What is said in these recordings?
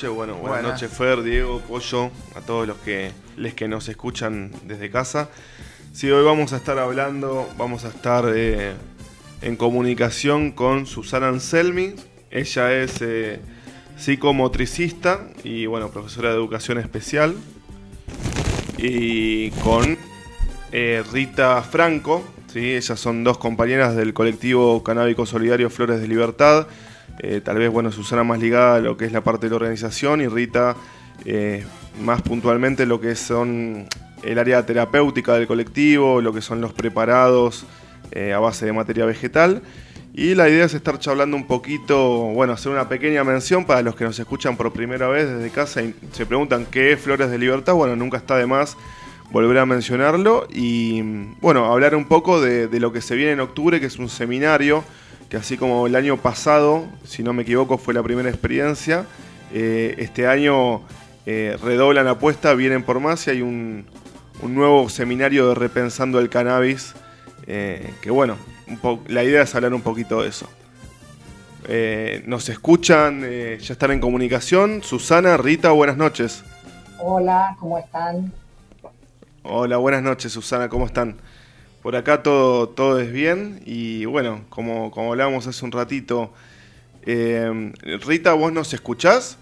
Bueno, buenas, noches Fer, Diego, Pollo, a todos los que, les que nos escuchan desde casa. Sí, hoy vamos a estar hablando, vamos a estar eh, en comunicación con Susana Anselmi. Ella es eh, psicomotricista y bueno, profesora de educación especial. Y con eh, Rita Franco, ¿sí? ellas son dos compañeras del colectivo canábico solidario Flores de Libertad eh, tal vez, bueno, Susana más ligada a lo que es la parte de la organización y Rita eh, más puntualmente lo que son el área terapéutica del colectivo, lo que son los preparados eh, a base de materia vegetal. Y la idea es estar charlando un poquito, bueno, hacer una pequeña mención para los que nos escuchan por primera vez desde casa y se preguntan qué es Flores de Libertad. Bueno, nunca está de más volver a mencionarlo y, bueno, hablar un poco de, de lo que se viene en octubre, que es un seminario que así como el año pasado, si no me equivoco, fue la primera experiencia, eh, este año eh, redoblan la apuesta, vienen por más y hay un, nuevo seminario de Repensando el Cannabis, eh, que bueno, la idea es hablar un poquito de eso. nos escuchan, ya están en comunicación. Susana, Rita, buenas noches. Hola, ¿cómo están? Hola, buenas noches, Susana, ¿cómo están? Por acá todo, todo es bien y bueno, como, como hablábamos hace un ratito, eh, Rita, ¿vos nos escuchás?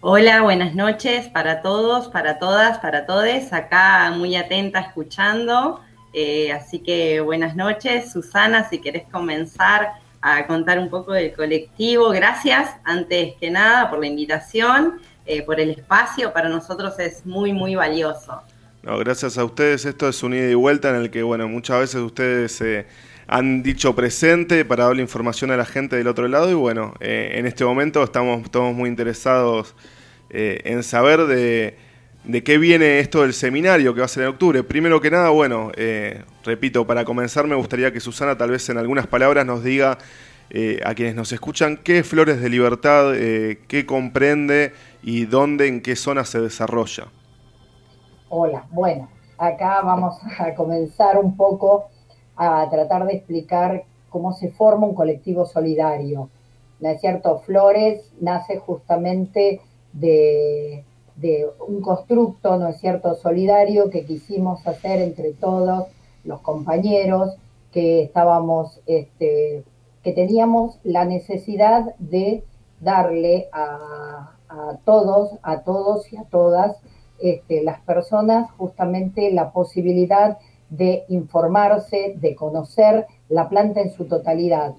Hola, buenas noches para todos, para todas, para todes. Acá muy atenta escuchando. Eh, así que buenas noches, Susana, si querés comenzar a contar un poco del colectivo. Gracias, antes que nada, por la invitación, eh, por el espacio. Para nosotros es muy, muy valioso. Gracias a ustedes. Esto es un ida y vuelta en el que, bueno, muchas veces ustedes eh, han dicho presente para darle información a la gente del otro lado y, bueno, eh, en este momento estamos todos muy interesados eh, en saber de, de, qué viene esto del seminario que va a ser en octubre. Primero que nada, bueno, repito, para comenzar me gustaría que Susana tal vez en algunas palabras nos diga a quienes nos escuchan qué es Flores de Libertad, qué comprende y dónde, en qué zona se desarrolla. Hola, bueno, acá vamos a comenzar un poco a tratar de explicar cómo se forma un colectivo solidario. ¿No es cierto? Flores nace justamente de, un constructo, ¿no es cierto?, solidario que quisimos hacer entre todos los compañeros que estábamos, este, que teníamos la necesidad de darle a, a todos, a todos y a todas este, las personas justamente la posibilidad de informarse, de conocer la planta en su totalidad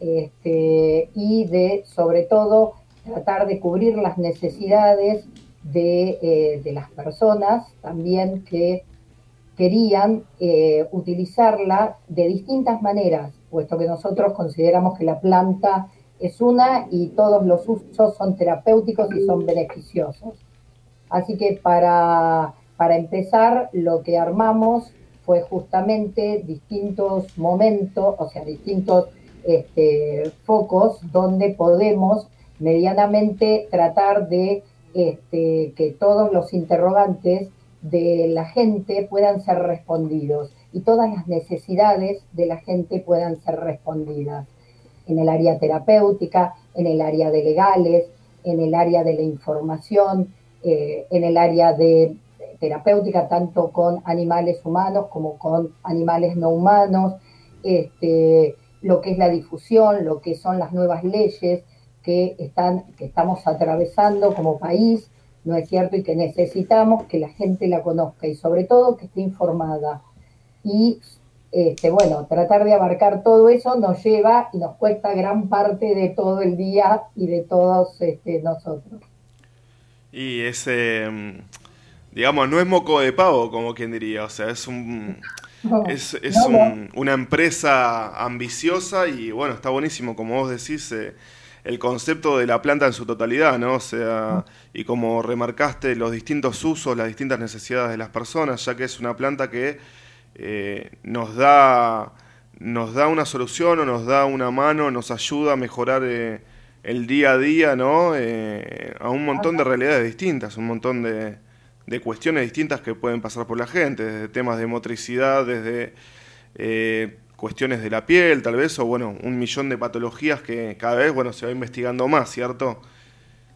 este, y de, sobre todo, tratar de cubrir las necesidades de, eh, las personas también que querían eh, utilizarla de distintas maneras, puesto que nosotros consideramos que la planta es una y todos los usos son terapéuticos y son beneficiosos. Así que para, empezar, lo que armamos fue justamente distintos momentos, o sea, distintos este, focos donde podemos medianamente tratar de este, que todos los interrogantes de la gente puedan ser respondidos y todas las necesidades de la gente puedan ser respondidas en el área terapéutica, en el área de legales, en el área de la información, eh, en el área de terapéutica, tanto con animales humanos como con animales no humanos, este, lo que es la difusión, lo que son las nuevas leyes que, están, que estamos atravesando como país, ¿no es cierto? Y que necesitamos que la gente la conozca y sobre todo que esté informada. Y este, bueno, tratar de abarcar todo eso nos lleva y nos cuesta gran parte de todo el día y de todos este, nosotros. Y ese, mm, digamos, no es moco de pavo, como quien diría, o sea, es un... es, una empresa ambiciosa y bueno, está buenísimo, como vos decís, eh, el concepto de la planta en su totalidad, ¿no? O sea, y como remarcaste, los distintos usos, las distintas necesidades de las personas, ya que es una planta que eh, nos, da, nos da una solución o nos da una mano, nos ayuda a mejorar... Eh, el día a día, ¿no? Eh, a un montón de realidades distintas, un montón de, cuestiones distintas que pueden pasar por la gente, desde temas de motricidad, desde eh, cuestiones de la piel, tal vez, o bueno, un millón de patologías que cada vez, bueno, se va investigando más, ¿cierto?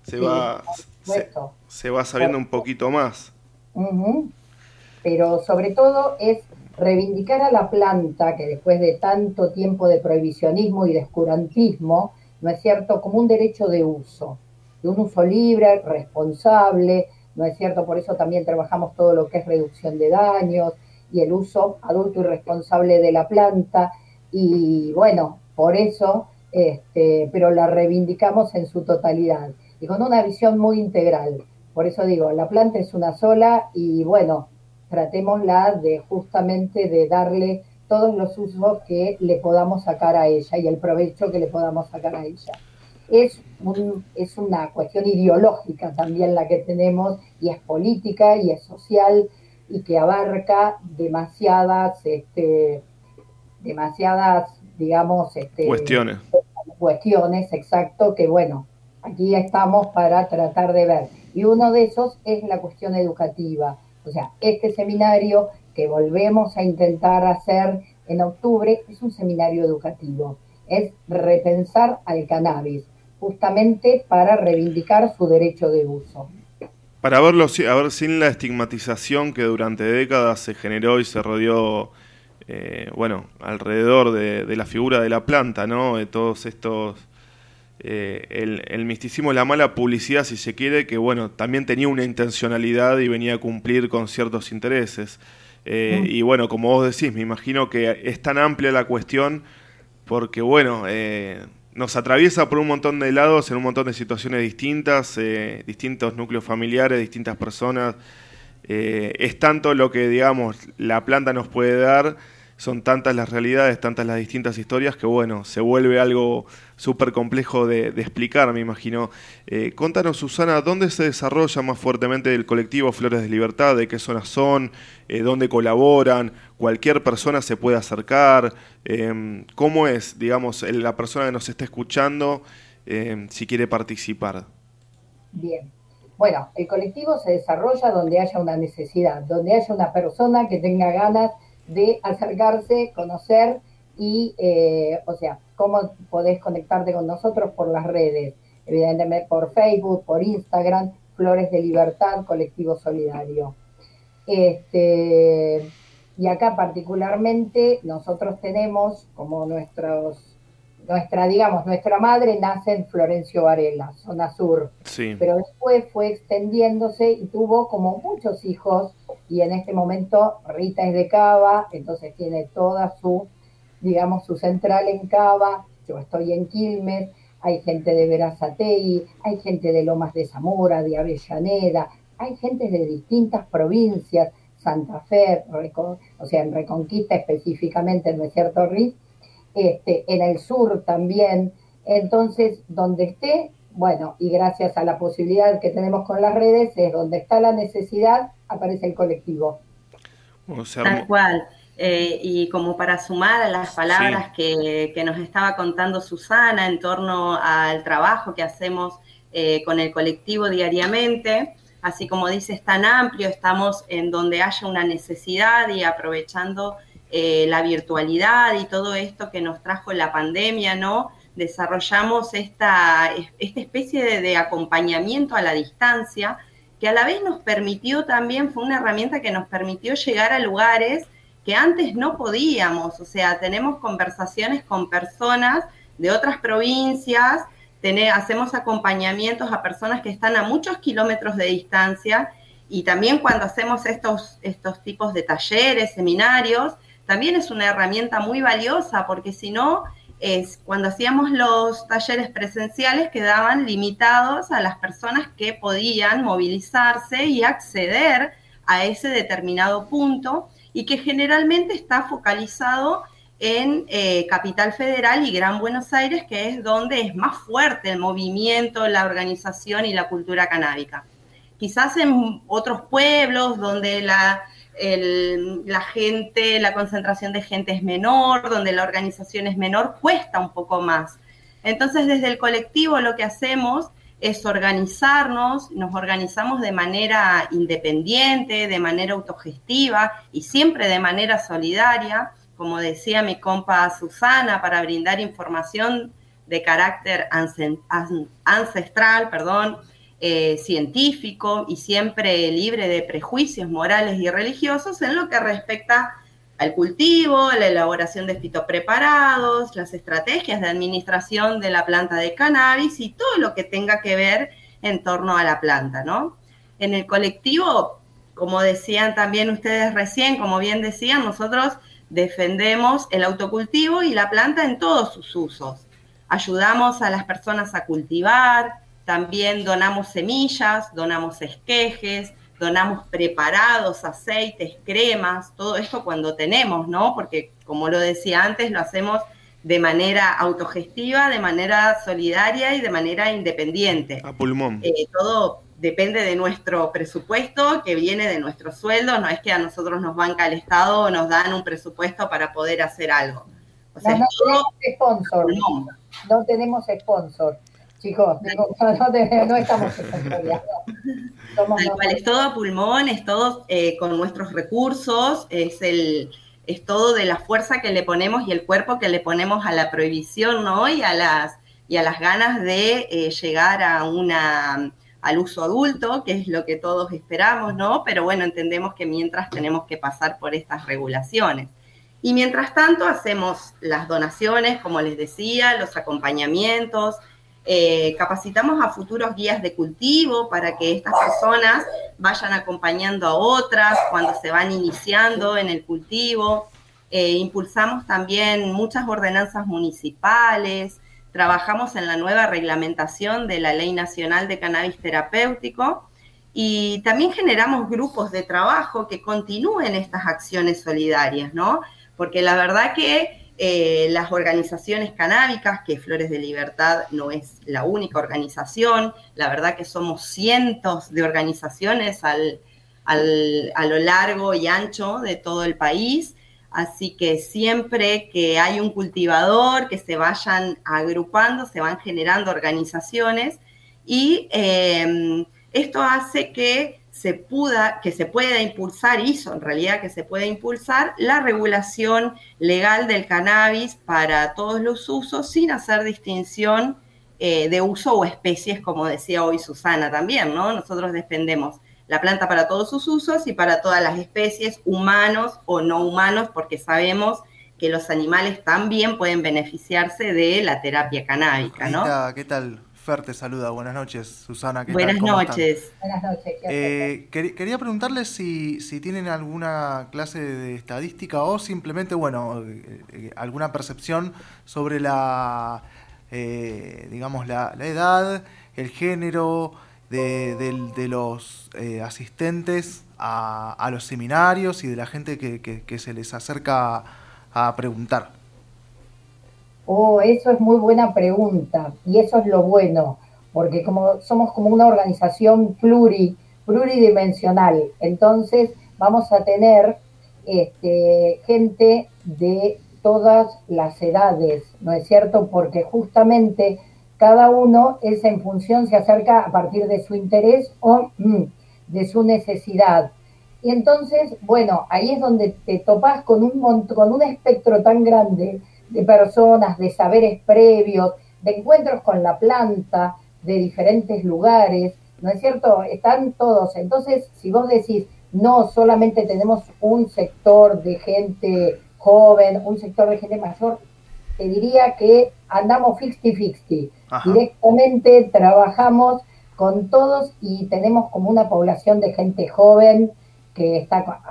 se va, se, va sabiendo un poquito más. Pero sobre todo es reivindicar a la planta que después de tanto tiempo de prohibicionismo y de escurantismo, ¿no es cierto?, como un derecho de uso, de un uso libre, responsable, ¿no es cierto? Por eso también trabajamos todo lo que es reducción de daños y el uso adulto y responsable de la planta. Y bueno, por eso, este, pero la reivindicamos en su totalidad y con una visión muy integral. Por eso digo, la planta es una sola y bueno, tratémosla de justamente de darle todos los usos que le podamos sacar a ella y el provecho que le podamos sacar a ella. Es, es una cuestión ideológica también la que tenemos y es política y es social y que abarca demasiadas, este, demasiadas, digamos, este, cuestiones. Cuestiones, exacto, que bueno, aquí estamos para tratar de ver. Y uno de esos es la cuestión educativa. O sea, este seminario que volvemos a intentar hacer en octubre es un seminario educativo. Es repensar al cannabis, justamente para reivindicar su derecho de uso. Para verlo, a ver, sin la estigmatización que durante décadas se generó y se rodeó, eh, bueno, alrededor de, la figura de la planta, ¿no? De todos estos, eh, el, misticismo, la mala publicidad, si se quiere, que, bueno, también tenía una intencionalidad y venía a cumplir con ciertos intereses. Eh, y bueno, como vos decís, me imagino que es tan amplia la cuestión porque, bueno, nos atraviesa por un montón de lados, en un montón de situaciones distintas, eh, distintos núcleos familiares, distintas personas. Eh, es tanto lo que, digamos, la planta nos puede dar son tantas las realidades, tantas las distintas historias que bueno, se vuelve algo súper complejo de, explicar, me imagino. Eh, contanos, Susana, ¿dónde se desarrolla más fuertemente el colectivo Flores de Libertad? ¿De qué zonas son? Eh, ¿Dónde colaboran? ¿Cualquier persona se puede acercar? Em, ¿Cómo es, digamos, la persona que nos está escuchando em, si quiere participar? Bien. Bueno, el colectivo se desarrolla donde haya una necesidad, donde haya una persona que tenga ganas acercarse, conocer y, eh, o sea, cómo podés conectarte con nosotros por las redes, evidentemente por Facebook, por Instagram, Flores de Libertad, Colectivo Solidario. Este, y acá particularmente nosotros tenemos como nuestros nuestra, digamos, nuestra madre nace en Florencio Varela, zona sur, pero después fue extendiéndose y tuvo como muchos hijos. Y en este momento Rita es de Cava, entonces tiene toda su, digamos, su central en Cava, yo estoy en Quilmes, hay gente de Verazategui, hay gente de Lomas de Zamora, de Avellaneda, hay gente de distintas provincias, Santa Fe, o sea, en Reconquista específicamente, ¿no es cierto, Riz? Este, en el sur también. Entonces, donde esté, bueno, y gracias a la posibilidad que tenemos con las redes, es donde está la necesidad, aparece el colectivo. Tal cual. Eh, y como para sumar a las palabras que, nos estaba contando Susana en torno al trabajo que hacemos eh, con el colectivo diariamente, así como dice, es tan amplio, estamos en donde haya una necesidad y aprovechando eh, la virtualidad y todo esto que nos trajo la pandemia, ¿no? Desarrollamos esta, esta especie de, acompañamiento a la distancia que a la vez nos permitió también, fue una herramienta que nos permitió llegar a lugares que antes no podíamos, o sea, tenemos conversaciones con personas de otras provincias, hacemos acompañamientos a personas que están a muchos kilómetros de distancia y también cuando hacemos estos, estos tipos de talleres, seminarios, también es una herramienta muy valiosa porque si no, es cuando hacíamos los talleres presenciales quedaban limitados a las personas que podían movilizarse y acceder a ese determinado punto y que generalmente está focalizado en eh, Capital Federal y Gran Buenos Aires, que es donde es más fuerte el movimiento, la organización y la cultura canábica. Quizás en otros pueblos donde la, la gente, la concentración de gente es menor, donde la organización es menor, cuesta un poco más. Entonces, desde el colectivo lo que hacemos es organizarnos, nos organizamos de manera independiente, de manera autogestiva y siempre de manera solidaria, como decía mi compa Susana, para brindar información de carácter ancestral, perdón, eh, científico y siempre libre de prejuicios morales y religiosos en lo que respecta al cultivo, la elaboración de fitopreparados, las estrategias de administración de la planta de cannabis y todo lo que tenga que ver en torno a la planta, ¿no? En el colectivo, como decían también ustedes recién, como bien decían, nosotros defendemos el autocultivo y la planta en todos sus usos. Ayudamos a las personas a cultivar, también donamos semillas, donamos esquejes, donamos preparados, aceites, cremas, todo esto cuando tenemos, ¿no? Porque como lo decía antes, lo hacemos de manera autogestiva, de manera solidaria y de manera independiente. A pulmón. Eh, todo depende de nuestro presupuesto, que viene de nuestro sueldo, no es que a nosotros nos banca el Estado o nos dan un presupuesto para poder hacer algo. O sea, no, tenemos sponsor. No tenemos sponsor. Chicos, no, estamos Tal es todo a pulmón, es todo eh, con nuestros recursos, es el es todo de la fuerza que le ponemos y el cuerpo que le ponemos a la prohibición, ¿no? Y a las, y a las ganas de eh, llegar a una, al uso adulto, que es lo que todos esperamos, ¿no? Pero bueno, entendemos que mientras tenemos que pasar por estas regulaciones. Y mientras tanto hacemos las donaciones, como les decía, los acompañamientos, eh, capacitamos a futuros guías de cultivo para que estas personas vayan acompañando a otras cuando se van iniciando en el cultivo. Eh, impulsamos también muchas ordenanzas municipales, trabajamos en la nueva reglamentación de la Ley Nacional de Cannabis Terapéutico y también generamos grupos de trabajo que continúen estas acciones solidarias, ¿no? Porque la verdad que eh, las organizaciones canábicas, que Flores de Libertad no es la única organización, la verdad que somos cientos de organizaciones a lo largo y ancho de todo el país, así que siempre que hay un cultivador, que se vayan agrupando, se van generando organizaciones y eh, esto hace que se pueda, que se pueda impulsar, hizo en realidad que se pueda impulsar la regulación legal del cannabis para todos los usos sin hacer distinción eh, de uso o especies, como decía hoy Susana también, ¿no? Nosotros defendemos la planta para todos sus usos y para todas las especies, humanos o no humanos, porque sabemos que los animales también pueden beneficiarse de la terapia canábica, ¿no? ¿Qué tal? Fer te saluda. Buenas noches, Susana. Buenas noches. Buenas noches. Eh, quería preguntarles si, tienen alguna clase de estadística o simplemente, bueno, eh, eh, alguna percepción sobre la, digamos, la, edad, el género de, los asistentes a, los seminarios y de la gente que se les acerca a preguntar. Oh, eso es muy buena pregunta y eso es lo bueno, porque como somos como una organización pluri, pluridimensional, entonces vamos a tener este, gente de todas las edades, ¿no es cierto? Porque justamente cada uno es en función, se acerca a partir de su interés o mm, de su necesidad. Y entonces, bueno, ahí es donde te topas con un, con un espectro tan grande de personas, de saberes previos, de encuentros con la planta, de diferentes lugares, ¿no es cierto? Están todos. Entonces, si vos decís, no solamente tenemos un sector de gente joven, un sector de gente mayor, te diría que andamos 50-50. Directamente trabajamos con todos y tenemos como una población de gente joven que está...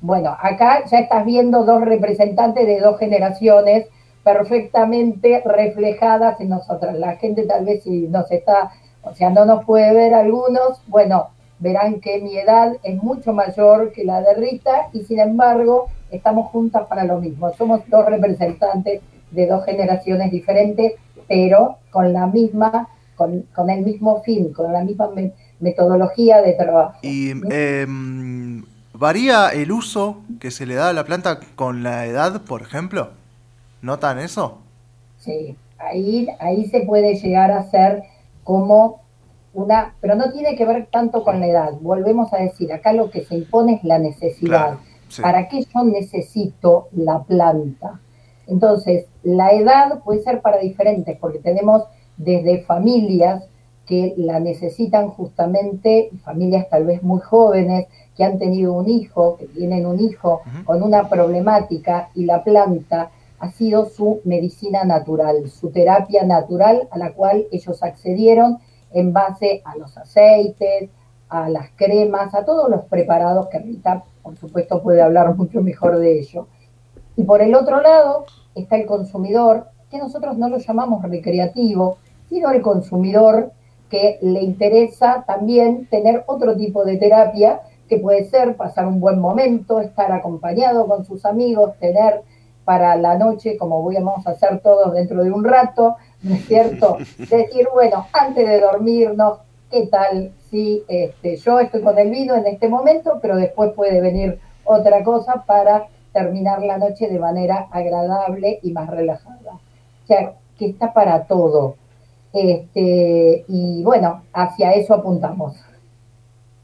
Bueno, acá ya estás viendo dos representantes de dos generaciones perfectamente reflejadas en nosotras. La gente tal vez si nos está, o sea, no nos puede ver algunos, bueno, verán que mi edad es mucho mayor que la de Rita y sin embargo estamos juntas para lo mismo. Somos dos representantes de dos generaciones diferentes, pero con la misma, con, el mismo fin, con la misma metodología de trabajo. ¿Y em, varía el uso que se le da a la planta con la edad, por ejemplo? ¿Notan eso? Sí, ahí, ahí se puede llegar a ser como una, pero no tiene que ver tanto con la edad. Volvemos a decir, acá lo que se impone es la necesidad. ¿Para qué yo necesito la planta? Entonces, la edad puede ser para diferentes, porque tenemos desde familias que la necesitan justamente familias tal vez muy jóvenes que han tenido un hijo, que tienen un hijo con una problemática y la planta ha sido su medicina natural, su terapia natural a la cual ellos accedieron en base a los aceites, a las cremas, a todos los preparados que Rita, por supuesto, puede hablar mucho mejor de ello. Y por el otro lado está el consumidor, que nosotros no lo llamamos recreativo, sino el consumidor que le interesa también tener otro tipo de terapia, que puede ser pasar un buen momento, estar acompañado con sus amigos, tener para la noche, como vamos a hacer todos dentro de un rato, ¿no es cierto? Decir, bueno, antes de dormirnos, ¿qué tal si este, yo estoy con el vino en este momento, pero después puede venir otra cosa para terminar la noche de manera agradable y más relajada? O sea, que está para todo. Este, y bueno, hacia eso apuntamos.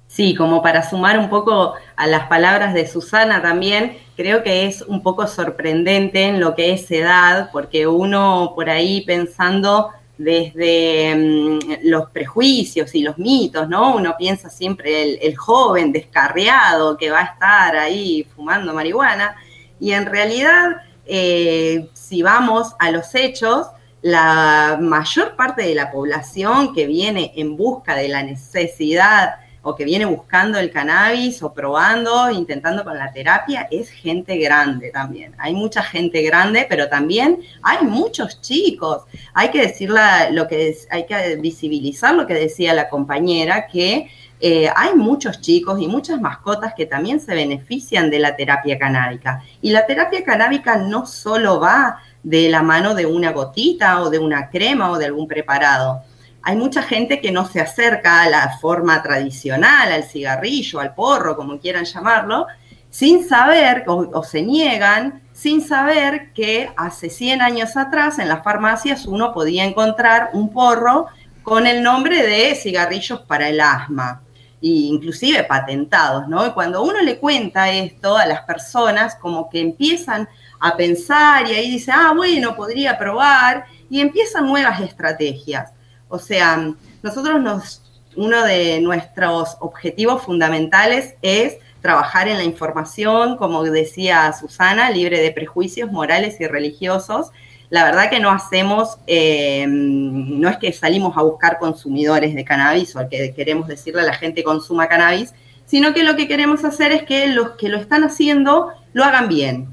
Sí, como para sumar un poco a las palabras de Susana también, creo que es un poco sorprendente en lo que es edad, porque uno por ahí pensando desde mm, los prejuicios y los mitos, ¿no? Uno piensa siempre el, joven descarriado que va a estar ahí fumando marihuana, y en realidad, eh, si vamos a los hechos, la mayor parte de la población que viene en busca de la necesidad o que viene buscando el cannabis o probando, intentando con la terapia, es gente grande también. Hay mucha gente grande, pero también hay muchos chicos. Hay que decir lo que hay que visibilizar lo que decía la compañera, que eh, hay muchos chicos y muchas mascotas que también se benefician de la terapia canábica. Y la terapia canábica no solo va de la mano de una gotita o de una crema o de algún preparado hay mucha gente que no se acerca a la forma tradicional, al cigarrillo, al porro, como quieran llamarlo, sin saber o, se niegan sin saber que hace 100 años atrás en las farmacias uno podía encontrar un porro con el nombre de cigarrillos para el asma, e inclusive patentados, ¿no? Y cuando uno le cuenta esto a las personas, como que empiezan a pensar y ahí dice, ah, bueno, podría probar, y empiezan nuevas estrategias. O sea, nosotros nos, uno de nuestros objetivos fundamentales es trabajar en la información, como decía Susana, libre de prejuicios morales y religiosos. La verdad que no hacemos, eh, no es que salimos a buscar consumidores de cannabis o que queremos decirle a la gente consuma cannabis, sino que lo que queremos hacer es que los que lo están haciendo lo hagan bien,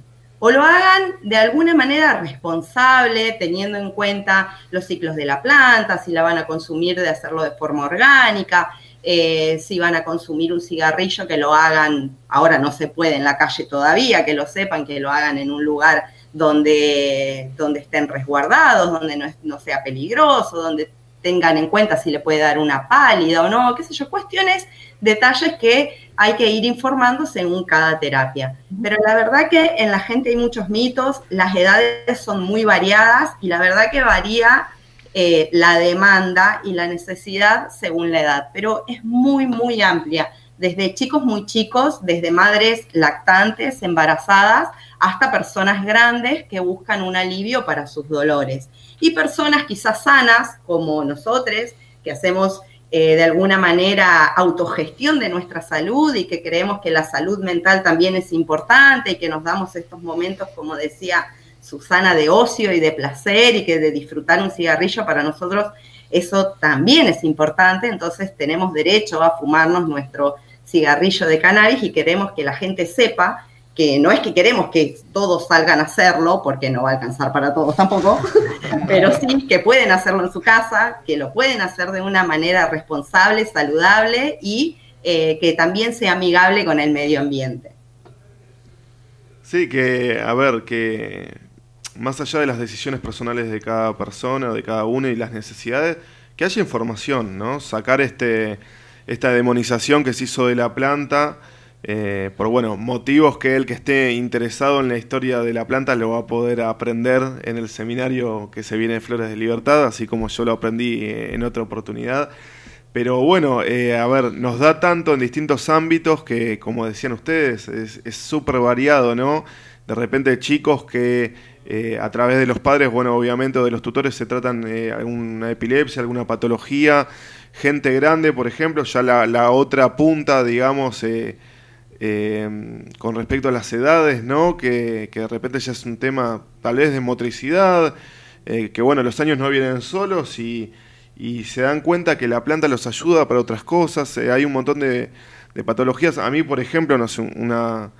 o lo hagan de alguna manera responsable, teniendo en cuenta los ciclos de la planta, si la van a consumir de hacerlo de forma orgánica, eh, si van a consumir un cigarrillo, que lo hagan, ahora no se puede en la calle todavía, que lo sepan, que lo hagan en un lugar donde, donde estén resguardados, donde no, no sea peligroso, donde tengan en cuenta si le puede dar una pálida o no, qué sé yo, cuestiones, detalles que hay que ir informando según cada terapia. Pero la verdad que en la gente hay muchos mitos, las edades son muy variadas y la verdad que varía eh, la demanda y la necesidad según la edad, pero es muy, muy amplia, desde chicos muy chicos, desde madres lactantes, embarazadas, hasta personas grandes que buscan un alivio para sus dolores. Y personas quizás sanas, como nosotros, que hacemos eh, de alguna manera autogestión de nuestra salud y que creemos que la salud mental también es importante y que nos damos estos momentos, como decía Susana, de ocio y de placer y que de disfrutar un cigarrillo para nosotros eso también es importante, entonces tenemos derecho a fumarnos nuestro cigarrillo de cannabis y queremos que la gente sepa que no es que queremos que todos salgan a hacerlo, porque no va a alcanzar para todos tampoco, pero sí que pueden hacerlo en su casa, que lo pueden hacer de una manera responsable, saludable y eh, que también sea amigable con el medio ambiente. Sí, que, a ver, que más allá de las decisiones personales de cada persona o de cada uno y las necesidades, que haya información, ¿no? Sacar este, esta demonización que se hizo de la planta eh, por bueno, motivos que el que esté interesado en la historia de la planta lo va a poder aprender en el seminario que se viene de Flores de Libertad, así como yo lo aprendí eh, en otra oportunidad. Pero bueno, eh, a ver, nos da tanto en distintos ámbitos que, como decían ustedes, es súper variado, ¿no? de repente chicos que a través de los padres, bueno, obviamente, o de los tutores se tratan alguna epilepsia, alguna patología, gente grande, por ejemplo, ya la, otra punta, digamos, eh, con respecto a las edades, ¿no? Que, de repente ya es un tema tal vez de motricidad, que bueno, los años no vienen solos y, se dan cuenta que la planta los ayuda para otras cosas, hay un montón de, patologías. A mí, por ejemplo, no sé, una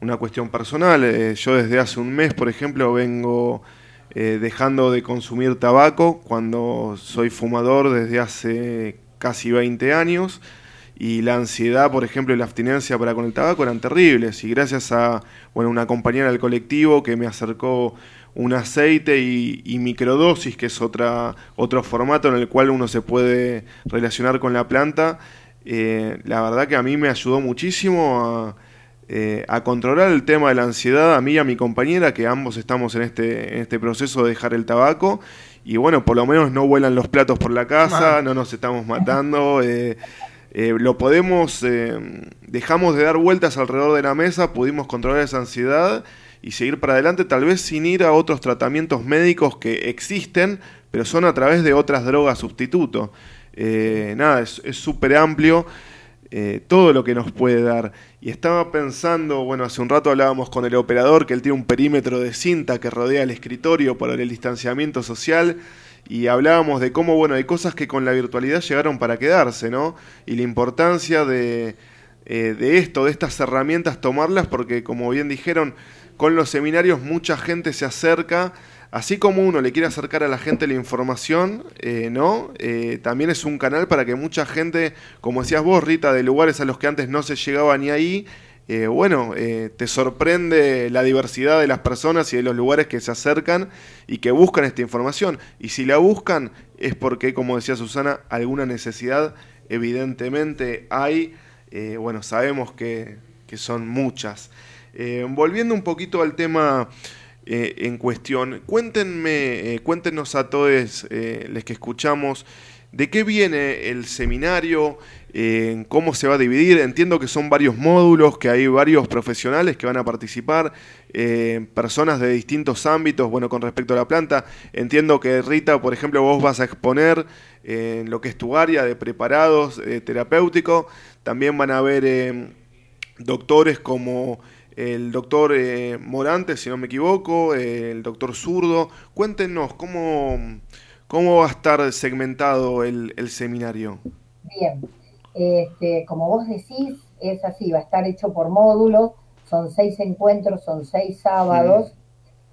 una cuestión personal. Eh, yo desde hace un mes, por ejemplo, vengo eh, dejando de consumir tabaco cuando soy fumador desde hace casi 20 años y la ansiedad, por ejemplo, y la abstinencia para con el tabaco eran terribles. Y gracias a bueno, una compañera del colectivo que me acercó un aceite y, microdosis, que es otra, otro formato en el cual uno se puede relacionar con la planta, eh, la verdad que a mí me ayudó muchísimo a eh, a controlar el tema de la ansiedad a mí y a mi compañera, que ambos estamos en este, en este proceso de dejar el tabaco. Y bueno, por lo menos no vuelan los platos por la casa, no nos estamos matando. Eh, eh, lo podemos, dejamos de dar vueltas alrededor de la mesa, pudimos controlar esa ansiedad y seguir para adelante, tal vez sin ir a otros tratamientos médicos que existen, pero son a través de otras drogas sustituto. nada, es súper amplio. Eh, todo lo que nos puede dar. Y estaba pensando, bueno, hace un rato hablábamos con el operador que él tiene un perímetro de cinta que rodea el escritorio para el distanciamiento social y hablábamos de cómo, bueno, hay cosas que con la virtualidad llegaron para quedarse, ¿no? Y la importancia de, eh, de esto, de estas herramientas, tomarlas porque, como bien dijeron, con los seminarios mucha gente se acerca así como uno le quiere acercar a la gente la información, eh, ¿no? Eh, también es un canal para que mucha gente, como decías vos, Rita, de lugares a los que antes no se llegaba ni ahí, eh, bueno, te sorprende la diversidad de las personas y de los lugares que se acercan y que buscan esta información. Y si la buscan es porque, como decía Susana, alguna necesidad evidentemente hay. bueno, sabemos que, que son muchas. volviendo un poquito al tema eh, en cuestión. Cuéntenme, eh, cuéntenos a todos eh, los que escuchamos de qué viene el seminario, cómo se va a dividir. Entiendo que son varios módulos, que hay varios profesionales que van a participar, personas de distintos ámbitos, bueno, con respecto a la planta. Entiendo que Rita, por ejemplo, vos vas a exponer en lo que es tu área de preparados terapéutico. También van a haber doctores como el doctor eh, Morante, si no me equivoco, el doctor Zurdo. Cuéntenos cómo, cómo va a estar segmentado el, seminario. Bien, este, como vos decís, es así, va a estar hecho por módulos, son seis encuentros, son seis sábados.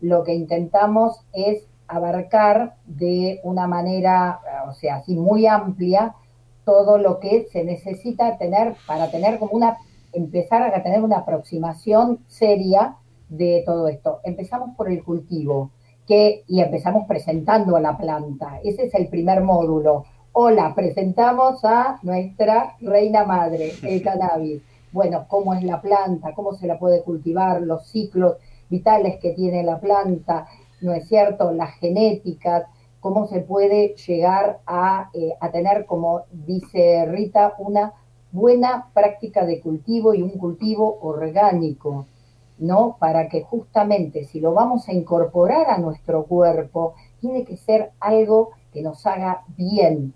Lo que intentamos es abarcar de una manera, o sea, así muy amplia, todo lo que se necesita tener para tener como una empezar a tener una aproximación seria de todo esto. Empezamos por el cultivo que, y empezamos presentando a la planta. Ese es el primer módulo. Hola, presentamos a nuestra reina madre, el cannabis. Bueno, cómo es la planta, cómo se la puede cultivar, los ciclos vitales que tiene la planta, ¿no es cierto? Las genéticas, cómo se puede llegar a, eh, a tener, como dice Rita, una buena práctica de cultivo y un cultivo orgánico, ¿no? Para que justamente si lo vamos a incorporar a nuestro cuerpo, tiene que ser algo que nos haga bien.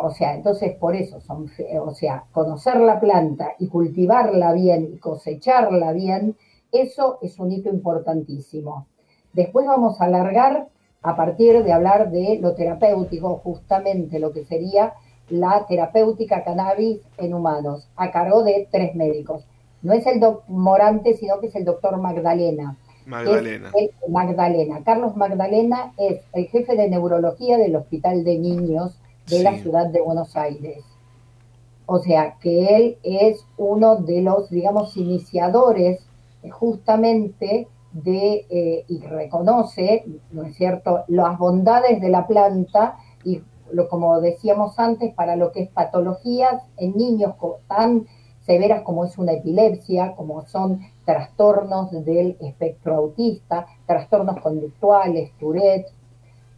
O sea, entonces por eso son, o sea, conocer la planta y cultivarla bien y cosecharla bien, eso es un hito importantísimo. Después vamos a alargar a partir de hablar de lo terapéutico, justamente lo que sería la terapéutica cannabis en humanos, a cargo de tres médicos. No es el doctor Morante, sino que es el doctor Magdalena. Magdalena. Magdalena. Carlos Magdalena es el jefe de neurología del Hospital de Niños de la ciudad de Buenos Aires. O sea, que él es uno de los, digamos, iniciadores justamente de, eh, y reconoce, ¿no es cierto?, las bondades de la planta y como decíamos antes, para lo que es patologías en niños tan severas como es una epilepsia, como son trastornos del espectro autista, trastornos conductuales, Tourette,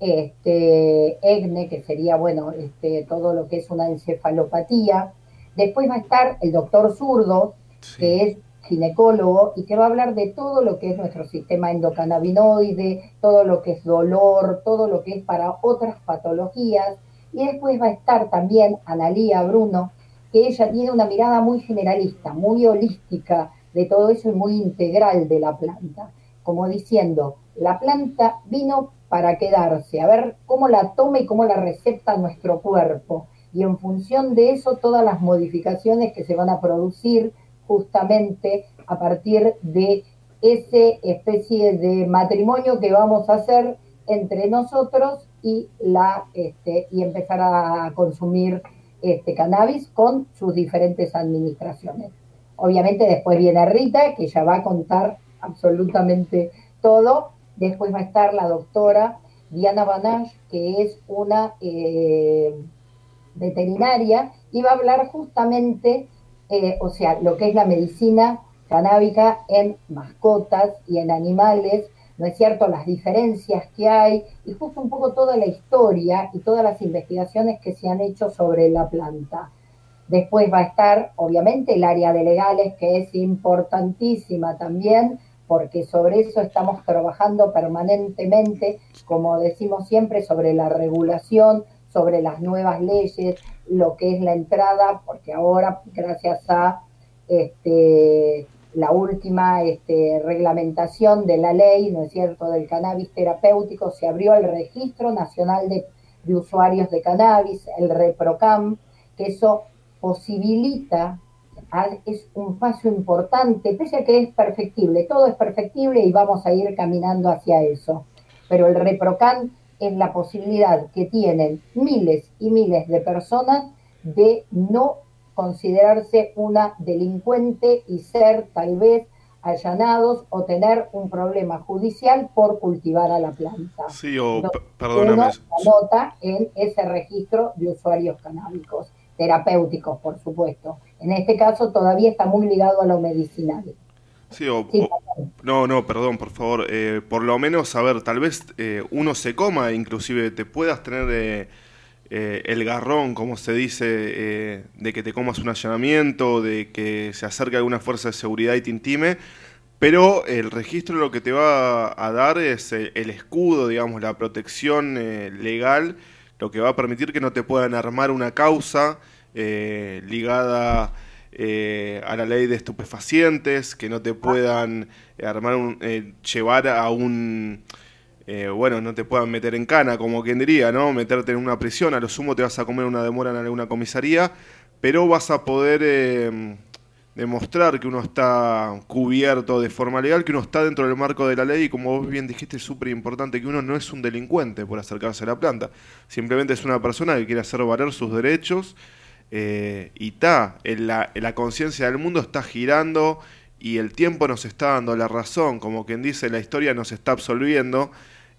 este, EGNE, que sería, bueno, este, todo lo que es una encefalopatía. Después va a estar el doctor zurdo, que es ginecólogo y que va a hablar de todo lo que es nuestro sistema endocannabinoide, todo lo que es dolor, todo lo que es para otras patologías. Y después va a estar también Analía Bruno, que ella tiene una mirada muy generalista, muy holística de todo eso y muy integral de la planta. Como diciendo, la planta vino para quedarse, a ver cómo la toma y cómo la recepta nuestro cuerpo. Y en función de eso, todas las modificaciones que se van a producir justamente a partir de ese especie de matrimonio que vamos a hacer entre nosotros y la este, y empezar a consumir este cannabis con sus diferentes administraciones. Obviamente después viene Rita, que ya va a contar absolutamente todo, Después va a estar la doctora Diana Banach, que es una eh, veterinaria, y va a hablar justamente, eh, o sea, lo que es la medicina canábica en mascotas y en animales, ¿no es cierto? Las diferencias que hay y justo un poco toda la historia y todas las investigaciones que se han hecho sobre la planta. Después va a estar, obviamente, el área de legales, que es importantísima también, porque sobre eso estamos trabajando permanentemente, como decimos siempre, sobre la regulación, sobre las nuevas leyes, lo que es la entrada, porque ahora, gracias a este, la última este, reglamentación de la ley, ¿no es cierto?, del cannabis terapéutico, se abrió el Registro Nacional de, Usuarios de Cannabis, el ReproCam, que eso posibilita es un paso importante, pese a que es perfectible, todo es perfectible y vamos a ir caminando hacia eso. Pero el ReproCan es la posibilidad que tienen miles y miles de personas de no considerarse una delincuente y ser tal vez allanados o tener un problema judicial por cultivar a la planta. Sí, o perdóname. Uno en ese registro de usuarios canábicos terapéuticos, por supuesto. En este caso todavía está muy ligado a lo medicinal. Sí, o, no, no, perdón, por favor. Eh, por lo menos, a ver, tal vez eh, uno se coma, inclusive te puedas tener eh, el garrón, como se dice, de que te comas un allanamiento, de que se acerque alguna fuerza de seguridad y te intime, pero el registro lo que te va a dar es el escudo, digamos, la protección legal lo que va a permitir que no te puedan armar una causa eh, ligada eh, a la ley de estupefacientes, que no te puedan eh, armar un, llevar a un bueno, no te puedan meter en cana, como quien diría, ¿no? Meterte en una prisión, a lo sumo te vas a comer una demora en alguna comisaría, pero vas a poder demostrar que uno está cubierto de forma legal, que uno está dentro del marco de la ley y como vos bien dijiste es súper importante que uno no es un delincuente por acercarse a la planta, simplemente es una persona que quiere hacer valer sus derechos eh, y está, la conciencia del mundo está girando y el tiempo nos está dando la razón, como quien dice la historia nos está absolviendo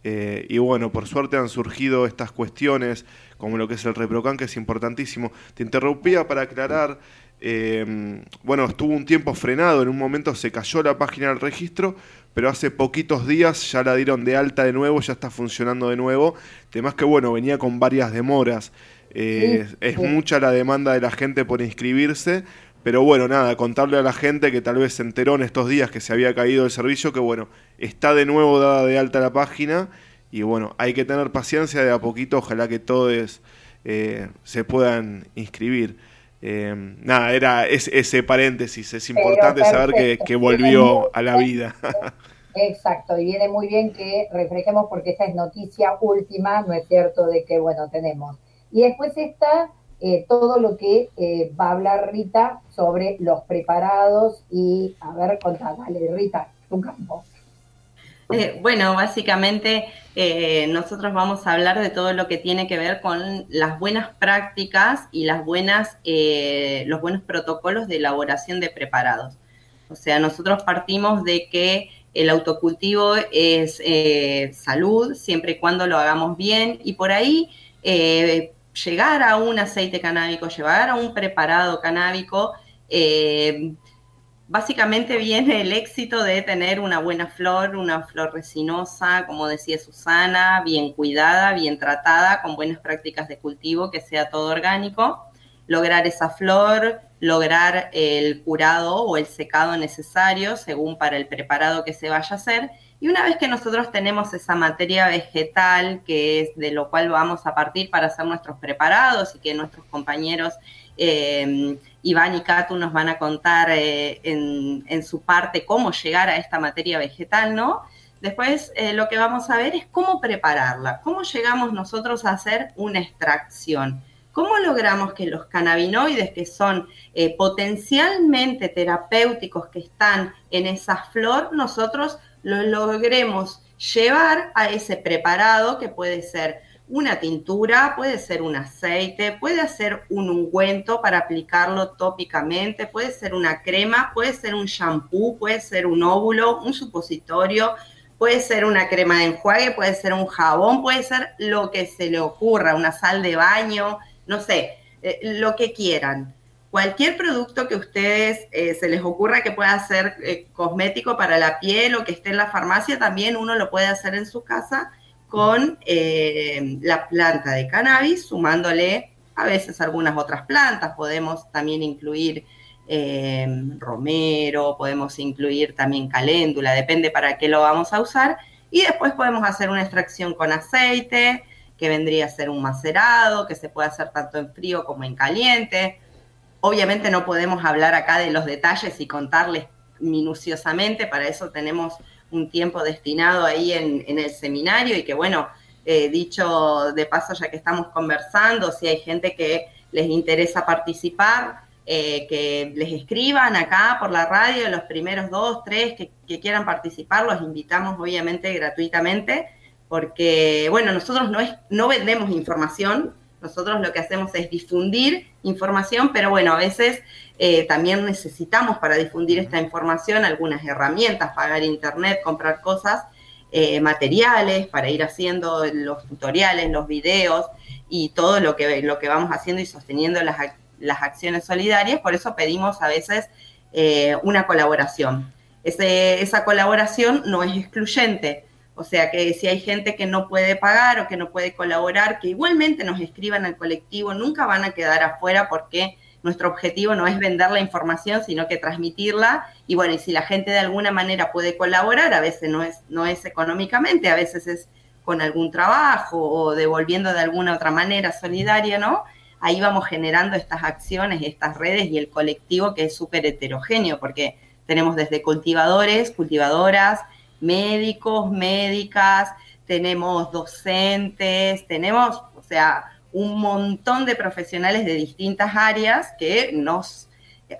eh, y bueno, por suerte han surgido estas cuestiones como lo que es el reprocan que es importantísimo. Te interrumpía para aclarar eh, bueno, estuvo un tiempo frenado, en un momento se cayó la página del registro, pero hace poquitos días ya la dieron de alta de nuevo, ya está funcionando de nuevo. Además que bueno, venía con varias demoras. Eh, es mucha la demanda de la gente por inscribirse, pero bueno, nada, contarle a la gente que tal vez se enteró en estos días que se había caído el servicio, que bueno, está de nuevo dada de alta la página y bueno, hay que tener paciencia de a poquito, ojalá que todos eh, se puedan inscribir. Eh, nada, era ese paréntesis, es importante saber que, volvió a la vida. Exacto, y viene muy bien que reflejemos porque esta es noticia última, ¿no es cierto?, de que, bueno, tenemos. Y después está eh, todo lo que eh, va a hablar Rita sobre los preparados y, a ver, contá, Rita, tu campo. Eh, bueno, básicamente nosotros vamos a hablar de todo lo que tiene que ver con las buenas prácticas y las buenas, eh, los buenos protocolos de elaboración de preparados. O sea, nosotros partimos de que el autocultivo es salud siempre y cuando lo hagamos bien y por ahí llegar a un aceite canábico, llegar a un preparado canábico, básicamente viene el éxito de tener una buena flor, una flor resinosa, como decía Susana, bien cuidada, bien tratada, con buenas prácticas de cultivo, que sea todo orgánico. lograr esa flor, lograr el curado o el secado necesario según para el preparado que se vaya a hacer. Y una vez que nosotros tenemos esa materia vegetal, que es de lo cual vamos a partir para hacer nuestros preparados y que nuestros compañeros eh, Iván y Katu nos van a contar eh, en, su parte cómo llegar a esta materia vegetal, ¿no? Después eh, lo que vamos a ver es cómo prepararla, cómo llegamos nosotros a hacer una extracción. ¿Cómo logramos que los cannabinoides que son potencialmente terapéuticos que están en esa flor, nosotros lo logremos llevar a ese preparado que puede ser una tintura, puede ser un aceite, puede ser un ungüento para aplicarlo tópicamente, puede ser una crema, puede ser un shampoo, puede ser un óvulo, un supositorio, puede ser una crema de enjuague, puede ser un jabón, puede ser lo que se le ocurra, una sal de baño, no sé, eh, lo que quieran. Cualquier producto que ustedes eh, se les ocurra que pueda ser eh, cosmético para la piel o que esté en la farmacia, también uno lo puede hacer en su casa con la planta de cannabis, sumándole a veces algunas otras plantas. Podemos también incluir romero, podemos incluir también caléndula, depende para qué lo vamos a usar. Y después podemos hacer una extracción con aceite, que vendría a ser un macerado, que se puede hacer tanto en frío como en caliente. Obviamente no podemos hablar acá de los detalles y contarles minuciosamente, para eso tenemos un tiempo destinado ahí en, el seminario y que bueno, eh, dicho de paso ya que estamos conversando, si hay gente que les interesa participar, eh, que les escriban acá por la radio, los primeros dos, tres que, que quieran participar, los invitamos obviamente gratuitamente porque, bueno, nosotros no, es, no vendemos información, nosotros lo que hacemos es difundir información, pero bueno, a veces eh, también necesitamos para difundir esta información algunas herramientas, pagar internet, comprar cosas, eh, materiales para ir haciendo los tutoriales, los videos y todo lo que, lo que vamos haciendo y sosteniendo las, las acciones solidarias. Por eso pedimos a veces eh, una colaboración. esa colaboración no es excluyente o sea que si hay gente que no puede pagar o que no puede colaborar, que igualmente nos escriban al colectivo, nunca van a quedar afuera porque nuestro objetivo no es vender la información, sino que transmitirla. Y bueno, y si la gente de alguna manera puede colaborar, a veces no es, no es económicamente, a veces es con algún trabajo o devolviendo de alguna otra manera solidaria, ¿no? Ahí vamos generando estas acciones, estas redes y el colectivo que es súper heterogéneo, porque tenemos desde cultivadores, cultivadoras, médicos, médicas, tenemos docentes, tenemos, o sea, un montón de profesionales de distintas áreas que nos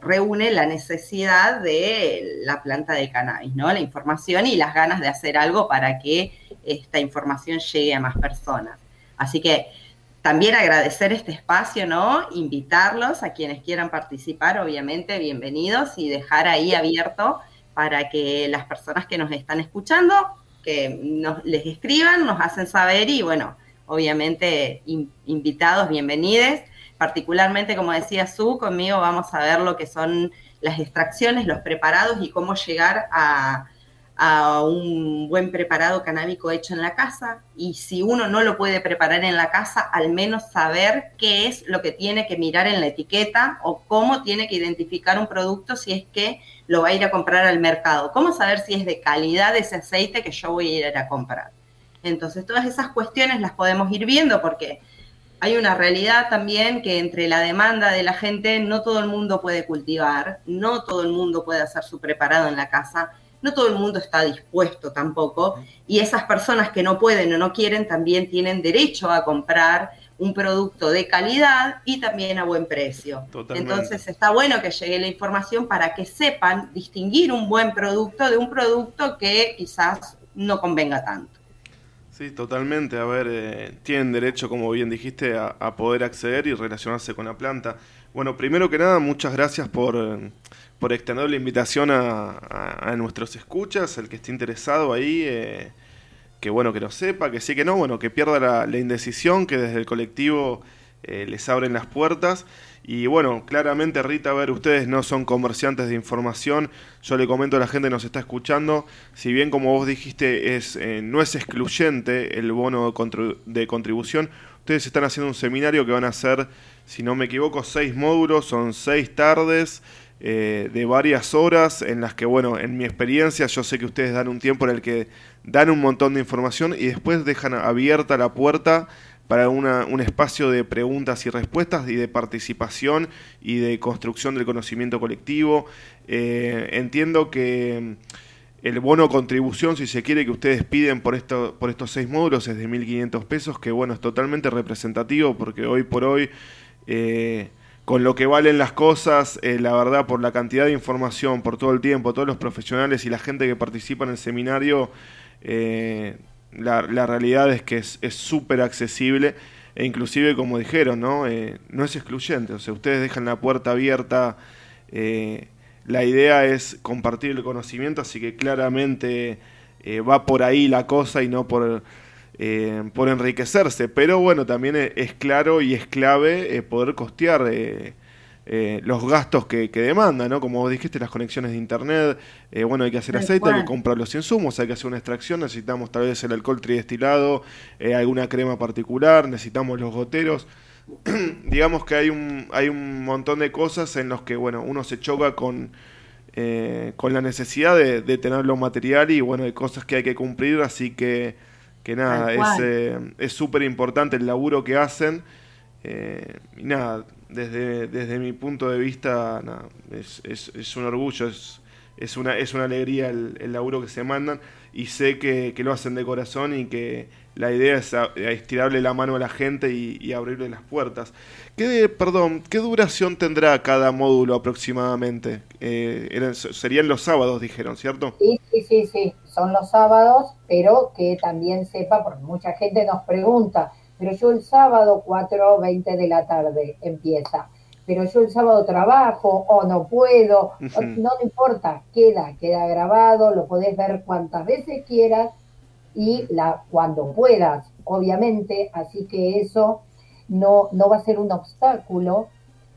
reúne la necesidad de la planta de cannabis, ¿no? La información y las ganas de hacer algo para que esta información llegue a más personas. Así que también agradecer este espacio, ¿no? Invitarlos a quienes quieran participar, obviamente, bienvenidos y dejar ahí abierto para que las personas que nos están escuchando, que nos, les escriban, nos hacen saber y bueno, obviamente invitados, bienvenidos. Particularmente, como decía Su, conmigo vamos a ver lo que son las extracciones, los preparados y cómo llegar a, a un buen preparado canábico hecho en la casa y si uno no lo puede preparar en la casa, al menos saber qué es lo que tiene que mirar en la etiqueta o cómo tiene que identificar un producto si es que lo va a ir a comprar al mercado. ¿Cómo saber si es de calidad ese aceite que yo voy a ir a comprar? Entonces, todas esas cuestiones las podemos ir viendo porque hay una realidad también que entre la demanda de la gente no todo el mundo puede cultivar, no todo el mundo puede hacer su preparado en la casa no todo el mundo está dispuesto tampoco, y esas personas que no pueden o no quieren también tienen derecho a comprar un producto de calidad y también a buen precio. Entonces está bueno que llegue la información para que sepan distinguir un buen producto de un producto que quizás no convenga tanto. Sí, totalmente. A ver, eh, tienen derecho, como bien dijiste, a, poder acceder y relacionarse con la planta. Bueno, primero que nada, muchas gracias por, eh, por extender la invitación a, nuestros escuchas, el que esté interesado ahí, eh, que bueno, que lo sepa, que sí que no, bueno, que pierda la, indecisión, que desde el colectivo eh, les abren las puertas. Y bueno, claramente Rita, a ver, ustedes no son comerciantes de información, yo le comento a la gente que nos está escuchando, si bien como vos dijiste es, eh, no es excluyente el bono de contribución, ustedes están haciendo un seminario que van a ser, si no me equivoco, seis módulos, son seis tardes. Eh, de varias horas en las que, bueno, en mi experiencia yo sé que ustedes dan un tiempo en el que dan un montón de información y después dejan abierta la puerta para un espacio de preguntas y respuestas y de participación y de construcción del conocimiento colectivo. Eh, entiendo que el bono contribución, si se quiere, que ustedes piden por, esto, por estos seis módulos es de 1.500 pesos, que bueno, es totalmente representativo porque hoy por hoy, eh, con lo que valen las cosas, eh, la verdad, por la cantidad de información, por todo el tiempo, todos los profesionales y la gente que participa en el seminario, la, realidad es que es súper accesible e inclusive como dijeron, ¿no? Eh, no es excluyente, o sea, ustedes dejan la puerta abierta, eh, la idea es compartir el conocimiento, así que claramente eh, va por ahí la cosa y no por, por enriquecerse, pero bueno, también es, claro y es clave poder costear eh, los gastos que, que demandan, ¿no? Como vos dijiste, las conexiones de internet, eh, bueno, hay que hacer aceite, hay que comprar los insumos, hay que hacer una extracción, necesitamos tal vez el alcohol tridestilado, eh, alguna crema particular, necesitamos los goteros. Digamos que hay un, hay un montón de cosas en los que, bueno, uno se choca con, con la necesidad de, de tener lo material y, bueno, hay cosas que hay que cumplir, así que, que nada, es súper importante el laburo que hacen. y nada, desde, desde mi punto de vista, es, es, un orgullo, es, es, una, es una alegría el, el laburo que se mandan y sé que, lo hacen de corazón y que la idea es estirarle la mano a la gente y, abrirle las puertas. ¿Qué, perdón, ¿qué duración tendrá cada módulo aproximadamente? Eh, serían los sábados, dijeron, ¿cierto? Sí, sí, sí, sí, son los sábados, pero que también sepa, porque mucha gente nos pregunta, pero yo el sábado 4.20 de la tarde empieza, pero yo el sábado trabajo o no puedo, no, no importa, queda, queda grabado, lo podés ver cuantas veces quieras y la, cuando puedas, obviamente, así que eso no, no va a ser un obstáculo.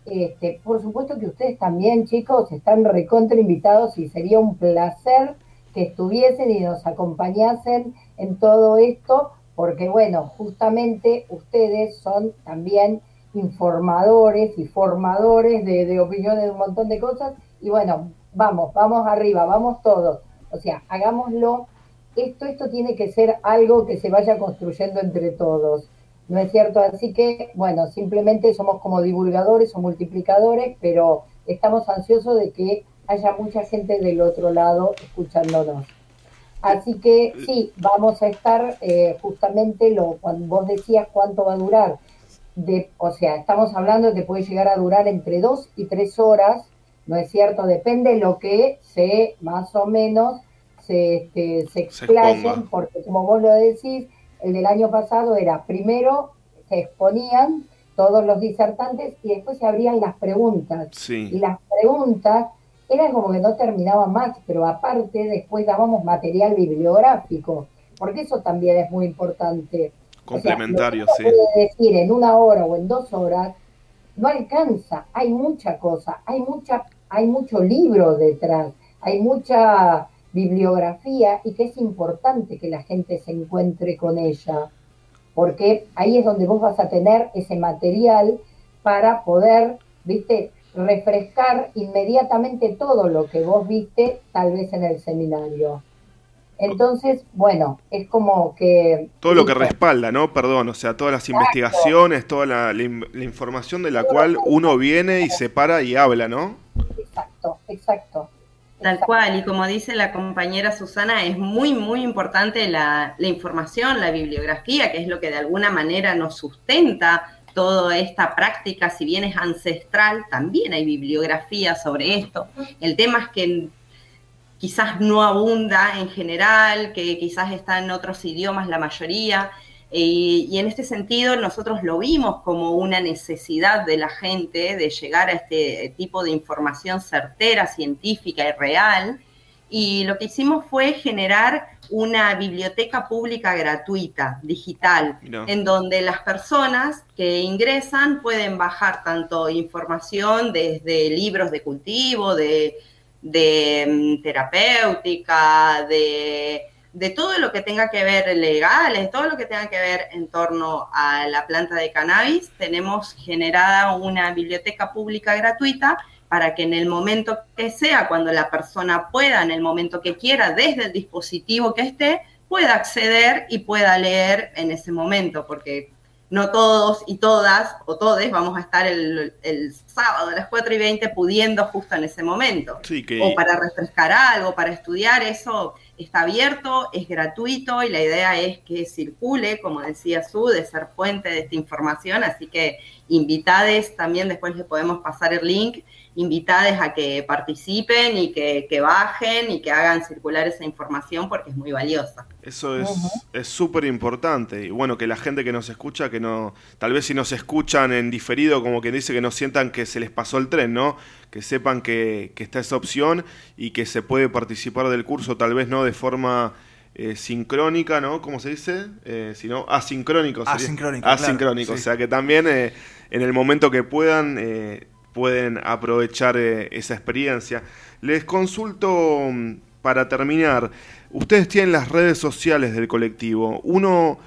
Este, por supuesto que ustedes también, chicos, están recontra invitados y sería un placer que estuviesen y nos acompañasen en todo esto, porque bueno, justamente ustedes son también informadores y formadores de, opiniones de un montón de cosas, y bueno, vamos, vamos arriba, vamos todos. O sea, hagámoslo. Esto, esto tiene que ser algo que se vaya construyendo entre todos. ¿No es cierto? Así que, bueno, simplemente somos como divulgadores o multiplicadores, pero estamos ansiosos de que haya mucha gente del otro lado escuchándonos. Así que sí, vamos a estar eh, justamente lo cuando vos decías cuánto va a durar. De, o sea, estamos hablando de que puede llegar a durar entre dos y tres horas, ¿no es cierto? Depende de lo que se, más o menos, se, este, se explayen, porque como vos lo decís, el del año pasado era primero se exponían todos los disertantes y después se abrían las preguntas. Y las preguntas era como que no terminaba más, pero aparte después dábamos material bibliográfico, porque eso también es muy importante. Complementario, sí. Puede decir en una hora o en dos horas, no alcanza, hay mucha cosa, hay mucha, hay mucho libro detrás, hay mucha bibliografía y que es importante que la gente se encuentre con ella, porque ahí es donde vos vas a tener ese material para poder, viste, refrescar inmediatamente todo lo que vos viste tal vez en el seminario. Entonces, bueno, es como que... Todo lo que respalda, ¿no? Perdón, o sea, todas las investigaciones, toda la, información de la cual uno viene y se para y habla, ¿no? Exacto, exacto. Tal cual, y como dice la compañera Susana, es muy, muy importante la, información, la bibliografía, que es lo que de alguna manera nos sustenta toda esta práctica, si bien es ancestral, también hay bibliografía sobre esto. El tema es que quizás no abunda en general, que quizás está en otros idiomas la mayoría, y, en este sentido nosotros lo vimos como una necesidad de la gente de llegar a este tipo de información certera, científica y real, y lo que hicimos fue generar una biblioteca pública gratuita, digital, en donde las personas que ingresan pueden bajar tanto información desde libros de cultivo, de, mm, terapéutica, de de todo lo que tenga que ver legales, todo lo que tenga que ver en torno a la planta de cannabis. Tenemos generada una biblioteca pública gratuita para que en el momento que sea, cuando la persona pueda, en el momento que quiera, desde el dispositivo que esté, pueda acceder y pueda leer en ese momento, porque no todos y todas o todes vamos a estar el, sábado a las 4 y 20 pudiendo justo en ese momento. O para refrescar algo, para estudiar, eso está abierto, es gratuito y la idea es que circule, como decía Su, de ser fuente de esta información, así que invitades, también después les podemos pasar el link, invitades a que participen y que, bajen y que hagan circular esa información porque es muy valiosa. Eso es súper importante. Y bueno, que la gente que nos escucha, que no, tal vez si nos escuchan en diferido, como que dice que no sientan que se les pasó el tren, ¿no? Que sepan que, que está esa opción y que se puede participar del curso, tal vez no de forma eh, sincrónica, ¿no? ¿Cómo se dice? Eh, sino asincrónico. Asincrónico. Asincrónico. O sea que también eh, en el momento que puedan eh, pueden aprovechar esa experiencia. Les consulto mm, para terminar. Ustedes tienen las redes sociales del colectivo. Uno,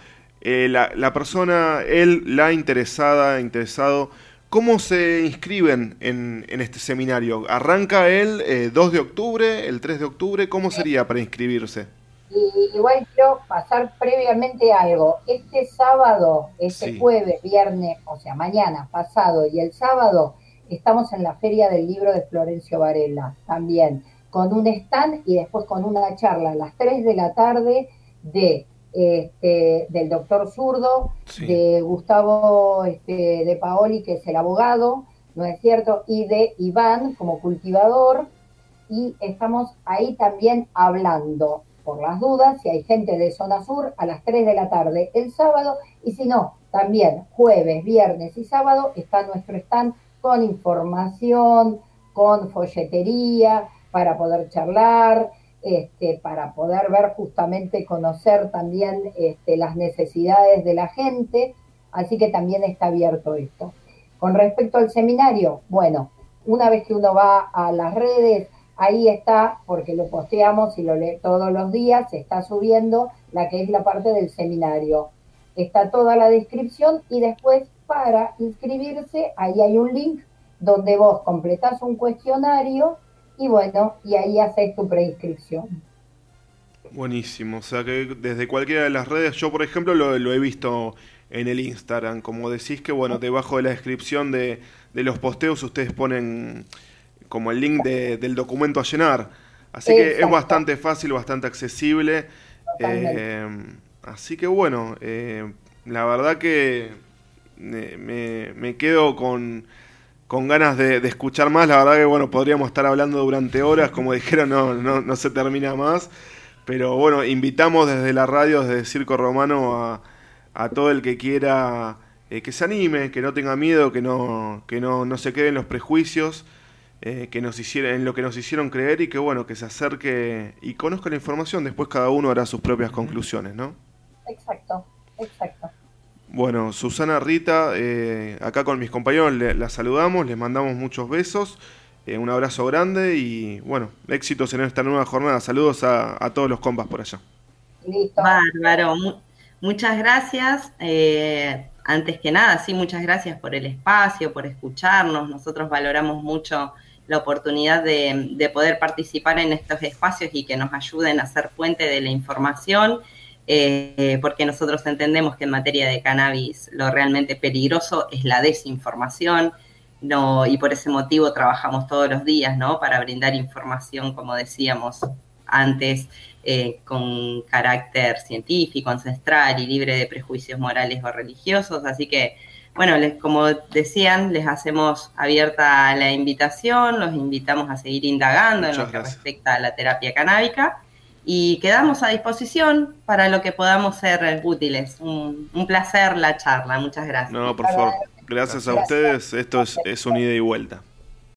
la, persona, él, la interesada, interesado, ¿cómo se inscriben en, este seminario? ¿Arranca él 2 de octubre, el 3 de octubre? ¿Cómo sería para inscribirse? Y igual quiero pasar previamente algo. Este sábado, este jueves, viernes, o sea, mañana, pasado y el sábado, estamos en la Feria del Libro de Florencio Varela también, con un stand y después con una charla a las 3 de la tarde de este, del doctor Zurdo, de Gustavo este, de Paoli, que es el abogado, ¿no es cierto? Y de Iván como cultivador. Y estamos ahí también hablando por las dudas, si hay gente de zona sur, a las 3 de la tarde el sábado, y si no, también jueves, viernes y sábado está nuestro stand con información, con folletería, para poder charlar, este, para poder ver justamente, conocer también este, las necesidades de la gente, así que también está abierto esto. Con respecto al seminario, bueno, una vez que uno va a las redes, ahí está, porque lo posteamos y lo lee todos los días, se está subiendo la que es la parte del seminario. Está toda la descripción y después para inscribirse, ahí hay un link donde vos completás un cuestionario y bueno, y ahí haces tu preinscripción. Buenísimo, o sea que desde cualquiera de las redes, yo por ejemplo lo, he visto en el Instagram, como decís que bueno, debajo de la descripción de, de los posteos ustedes ponen como el link del documento a llenar. Así que es bastante fácil, bastante accesible. Eh, así que bueno, eh, la verdad que me, quedo con, con ganas de, escuchar más. La verdad que bueno, podríamos estar hablando durante horas, como dijeron, no, no, no se termina más. Pero bueno, invitamos desde la radio, desde Circo Romano, a, a todo el que quiera eh, que se anime, que no tenga miedo, que no, que no, no se queden los prejuicios. Eh, que nos hicieron, en lo que nos hicieron creer y que bueno, que se acerque y conozca la información, después cada uno hará sus propias conclusiones, ¿no? Exacto, exacto. Bueno, Susana Rita, eh, acá con mis compañeros la saludamos, les mandamos muchos besos, eh, un abrazo grande y bueno, éxitos en esta nueva jornada. Saludos a, todos los compas por allá. Listo. Bárbaro, muchas gracias. antes que nada, sí, muchas gracias por el espacio, por escucharnos. Nosotros valoramos mucho la oportunidad de, poder participar en estos espacios y que nos ayuden a ser fuente de la información, eh, porque nosotros entendemos que en materia de cannabis lo realmente peligroso es la desinformación, no, y por ese motivo trabajamos todos los días, ¿no? Para brindar información, como decíamos antes, eh, con carácter científico, ancestral y libre de prejuicios morales o religiosos. Así que bueno, les, como decían, les hacemos abierta la invitación, los invitamos a seguir indagando en lo que respecta a la terapia canábica y quedamos a disposición para lo que podamos ser útiles. Un, placer la charla, muchas gracias. No, por favor, gracias, a ustedes, esto es, es un ida y vuelta.